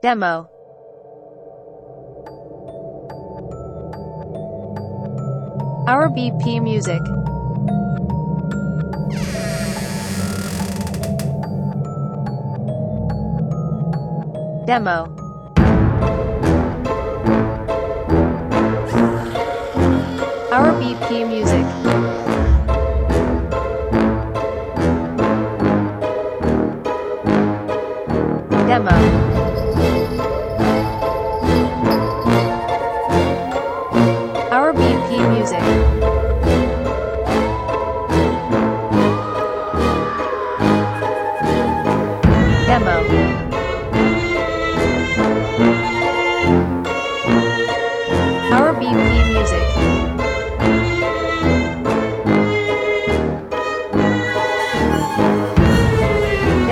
Demo. RBP Music. Demo. RBP Music. Demo.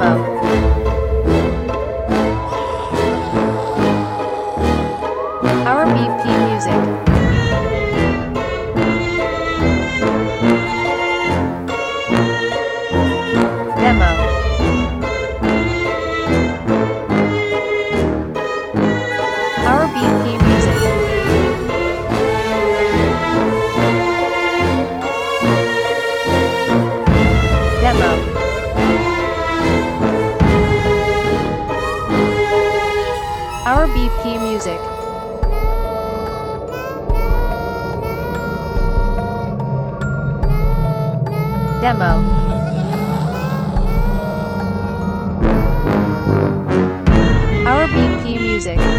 Our BP music. BP Music. Demo. RBP Music.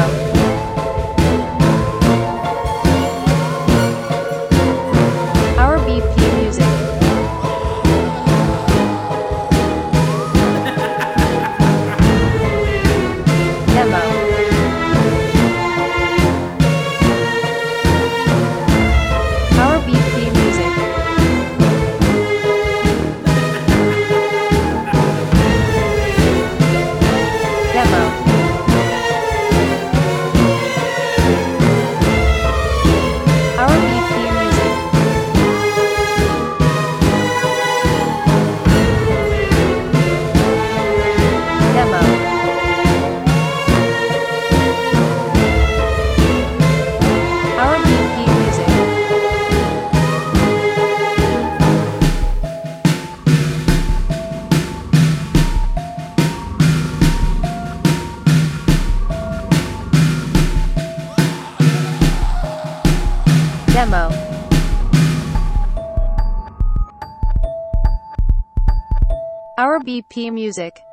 Chao. Demo. RBP Music.